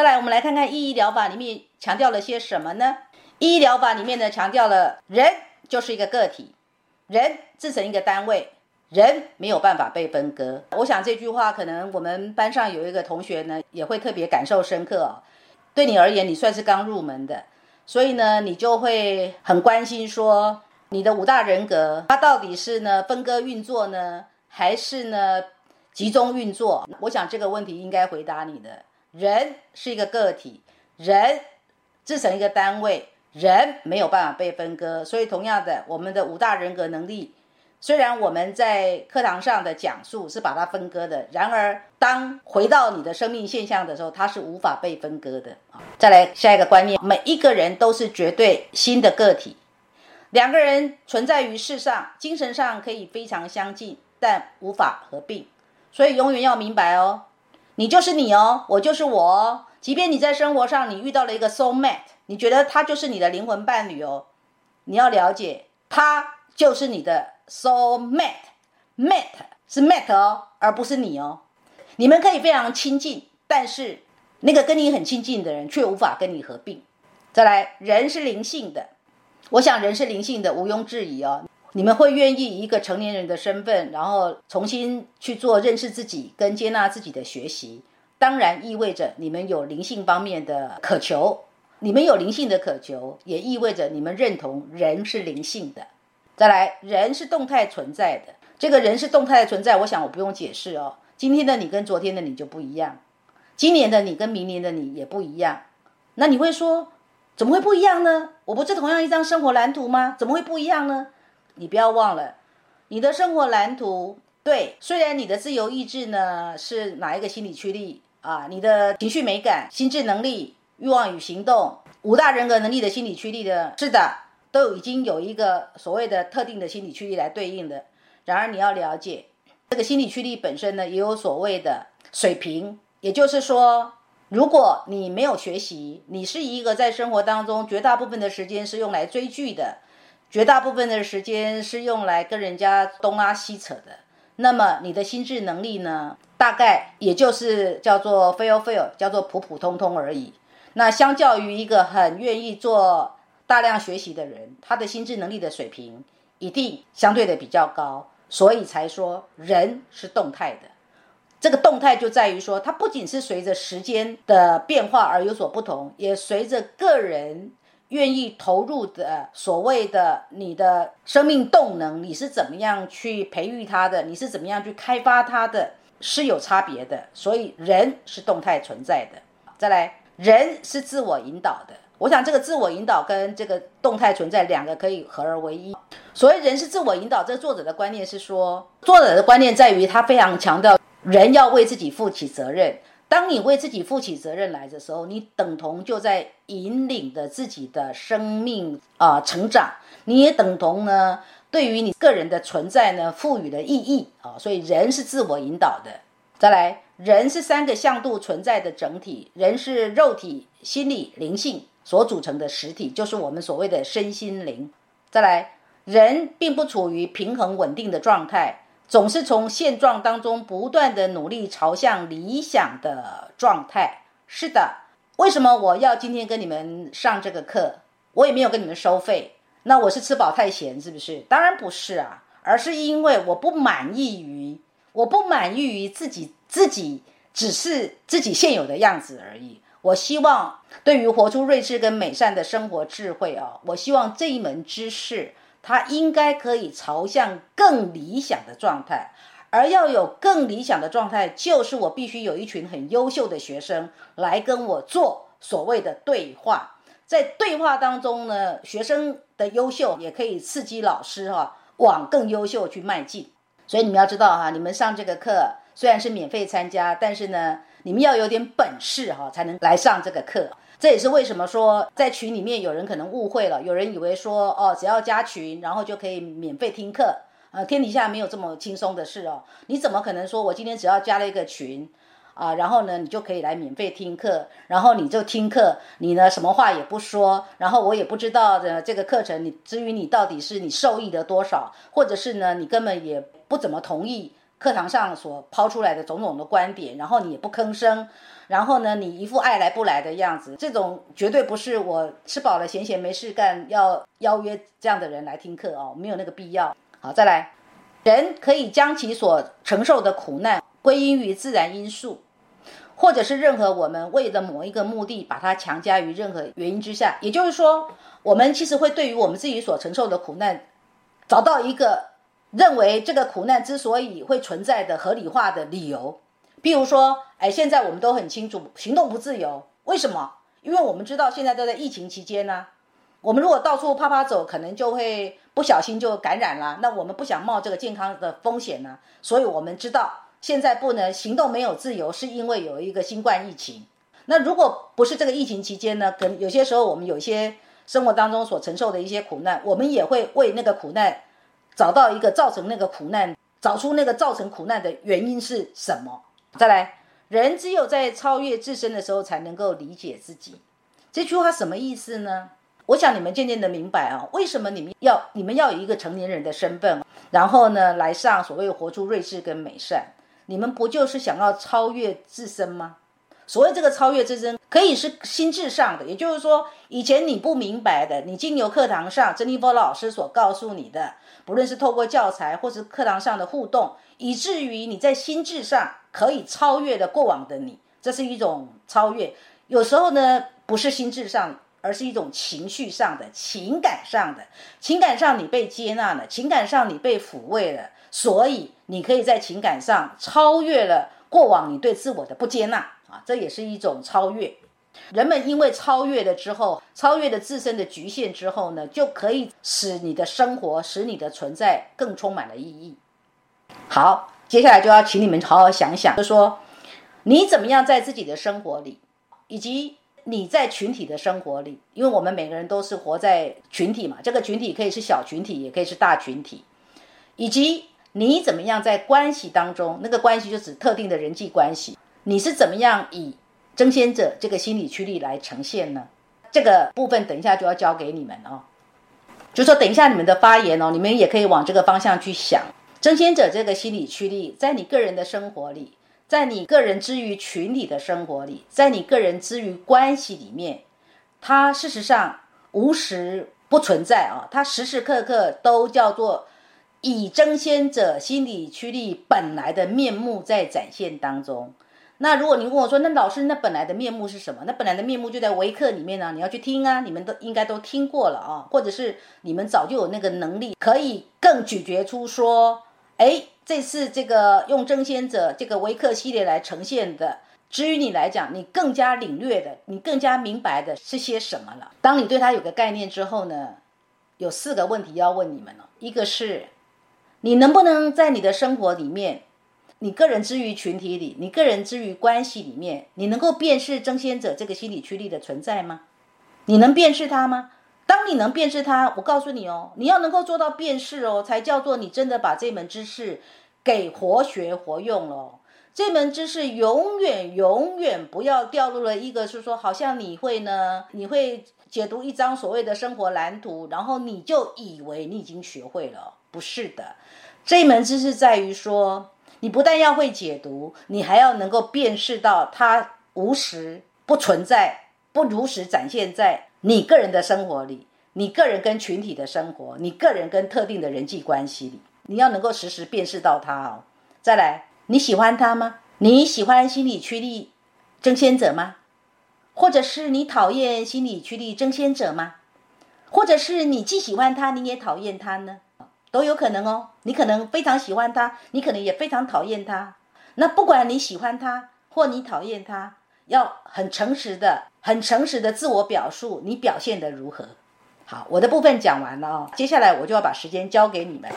再来，我们来看看意义疗法里面强调了些什么呢？意义疗法里面呢，强调了人就是一个个体，人自成一个单位，人没有办法被分割。我想这句话可能我们班上有一个同学呢，也会特别感受深刻哦。对你而言，你算是刚入门的，所以呢，你就会很关心说，你的五大人格它到底是呢分割运作呢，还是呢集中运作？我想这个问题应该回答你的。人是一个个体，人自成一个单位，人没有办法被分割。所以，同样的，我们的五大人格能力，虽然我们在课堂上的讲述是把它分割的，然而当回到你的生命现象的时候，它是无法被分割的。再来下一个观念，每一个人都是绝对新的个体，两个人存在于世上，精神上可以非常相近，但无法合并。所以，永远要明白哦。你就是你哦，我就是我哦。即便你在生活上你遇到了一个 soul mate，你觉得他就是你的灵魂伴侣哦，你要了解他就是你的 soul mate，mate 是 mate 哦，而不是你哦。你们可以非常亲近，但是那个跟你很亲近的人却无法跟你合并。再来，人是灵性的，我想人是灵性的，毋庸置疑哦。你们会愿意以一个成年人的身份，然后重新去做认识自己跟接纳自己的学习，当然意味着你们有灵性方面的渴求。你们有灵性的渴求，也意味着你们认同人是灵性的。再来，人是动态存在的，这个人是动态的存在，我想我不用解释哦。今天的你跟昨天的你就不一样，今年的你跟明年的你也不一样。那你会说，怎么会不一样呢？我不是同样一张生活蓝图吗？怎么会不一样呢？你不要忘了，你的生活蓝图对。虽然你的自由意志呢是哪一个心理驱力啊？你的情绪美感、心智能力、欲望与行动五大人格能力的心理驱力的，是的，都已经有一个所谓的特定的心理驱力来对应的。然而你要了解，这个心理驱力本身呢也有所谓的水平，也就是说，如果你没有学习，你是一个在生活当中绝大部分的时间是用来追剧的。绝大部分的时间是用来跟人家东拉西扯的，那么你的心智能力呢？大概也就是叫做 fail fail，叫做普普通通而已。那相较于一个很愿意做大量学习的人，他的心智能力的水平一定相对的比较高，所以才说人是动态的。这个动态就在于说，它不仅是随着时间的变化而有所不同，也随着个人。愿意投入的所谓的你的生命动能，你是怎么样去培育它的？你是怎么样去开发它的？是有差别的。所以人是动态存在的。再来，人是自我引导的。我想这个自我引导跟这个动态存在两个可以合而为一。所谓人是自我引导，这个作者的观念是说，作者的观念在于他非常强调人要为自己负起责任。当你为自己负起责任来的时候，你等同就在引领着自己的生命啊成长，你也等同呢对于你个人的存在呢赋予了意义啊。所以人是自我引导的。再来，人是三个向度存在的整体，人是肉体、心理、灵性所组成的实体，就是我们所谓的身心灵。再来，人并不处于平衡稳定的状态。总是从现状当中不断的努力朝向理想的状态。是的，为什么我要今天跟你们上这个课？我也没有跟你们收费。那我是吃饱太闲是不是？当然不是啊，而是因为我不满意于，我不满意于自己自己只是自己现有的样子而已。我希望对于活出睿智跟美善的生活智慧啊，我希望这一门知识。他应该可以朝向更理想的状态，而要有更理想的状态，就是我必须有一群很优秀的学生来跟我做所谓的对话。在对话当中呢，学生的优秀也可以刺激老师哈往更优秀去迈进。所以你们要知道哈，你们上这个课虽然是免费参加，但是呢，你们要有点本事哈，才能来上这个课。这也是为什么说在群里面有人可能误会了，有人以为说哦，只要加群，然后就可以免费听课。呃，天底下没有这么轻松的事哦。你怎么可能说我今天只要加了一个群啊，然后呢，你就可以来免费听课，然后你就听课，你呢什么话也不说，然后我也不知道的这个课程，你至于你到底是你受益的多少，或者是呢你根本也不怎么同意课堂上所抛出来的种种的观点，然后你也不吭声，然后呢，你一副爱来不来的样子，这种绝对不是我吃饱了闲闲没事干要邀约这样的人来听课哦，没有那个必要。好，再来，人可以将其所承受的苦难归因于自然因素，或者是任何我们为了某一个目的把它强加于任何原因之下，也就是说，我们其实会对于我们自己所承受的苦难找到一个。认为这个苦难之所以会存在的合理化的理由，譬如说，哎，现在我们都很清楚，行动不自由，为什么？因为我们知道现在都在疫情期间呢。我们如果到处啪啪走，可能就会不小心就感染了。那我们不想冒这个健康的风险呢，所以我们知道现在不能行动，没有自由，是因为有一个新冠疫情。那如果不是这个疫情期间呢，可能有些时候我们有些生活当中所承受的一些苦难，我们也会为那个苦难。找到一个造成那个苦难，找出那个造成苦难的原因是什么？再来，人只有在超越自身的时候，才能够理解自己。这句话什么意思呢？我想你们渐渐的明白啊，为什么你们要你们要有一个成年人的身份，然后呢来上所谓活出睿智跟美善，你们不就是想要超越自身吗？所谓这个超越自身，可以是心智上的，也就是说，以前你不明白的，你经由课堂上珍妮佛老师所告诉你的，不论是透过教材或是课堂上的互动，以至于你在心智上可以超越的过往的你，这是一种超越。有时候呢，不是心智上，而是一种情绪上的、情感上的。情感上你被接纳了，情感上你被抚慰了，所以你可以在情感上超越了过往你对自我的不接纳。啊，这也是一种超越。人们因为超越了之后，超越了自身的局限之后呢，就可以使你的生活，使你的存在更充满了意义。好，接下来就要请你们好好想想，就说你怎么样在自己的生活里，以及你在群体的生活里，因为我们每个人都是活在群体嘛，这个群体可以是小群体，也可以是大群体，以及你怎么样在关系当中，那个关系就指特定的人际关系。你是怎么样以争先者这个心理驱力来呈现呢？这个部分等一下就要交给你们哦。就说等一下你们的发言哦，你们也可以往这个方向去想。争先者这个心理驱力，在你个人的生活里，在你个人之于群体的生活里，在你个人之于关系里面，它事实上无时不存在啊，它时时刻刻都叫做以争先者心理驱力本来的面目在展现当中。那如果你问我说，那老师那本来的面目是什么？那本来的面目就在维课里面呢，你要去听啊，你们都应该都听过了啊，或者是你们早就有那个能力，可以更咀嚼出说，哎，这次这个用争先者这个维课系列来呈现的，至于你来讲，你更加领略的，你更加明白的是些什么了？当你对他有个概念之后呢，有四个问题要问你们了，一个是，你能不能在你的生活里面？你个人之于群体里，你个人之于关系里面，你能够辨识争先者这个心理驱力的存在吗？你能辨识它吗？当你能辨识它，我告诉你哦，你要能够做到辨识哦，才叫做你真的把这门知识给活学活用了。这门知识永远永远不要掉入了一个是说，好像你会呢，你会解读一张所谓的生活蓝图，然后你就以为你已经学会了，不是的。这门知识在于说。你不但要会解读，你还要能够辨识到它无时不存在，不如实展现在你个人的生活里，你个人跟群体的生活，你个人跟特定的人际关系里，你要能够实时辨识到它哦。再来，你喜欢它吗？你喜欢心理驱力争先者吗？或者是你讨厌心理驱力争先者吗？或者是你既喜欢他，你也讨厌他呢？都有可能哦，你可能非常喜欢他，你可能也非常讨厌他。那不管你喜欢他或你讨厌他，要很诚实的、很诚实的自我表述，你表现的如何？好，我的部分讲完了哦，接下来我就要把时间交给你们。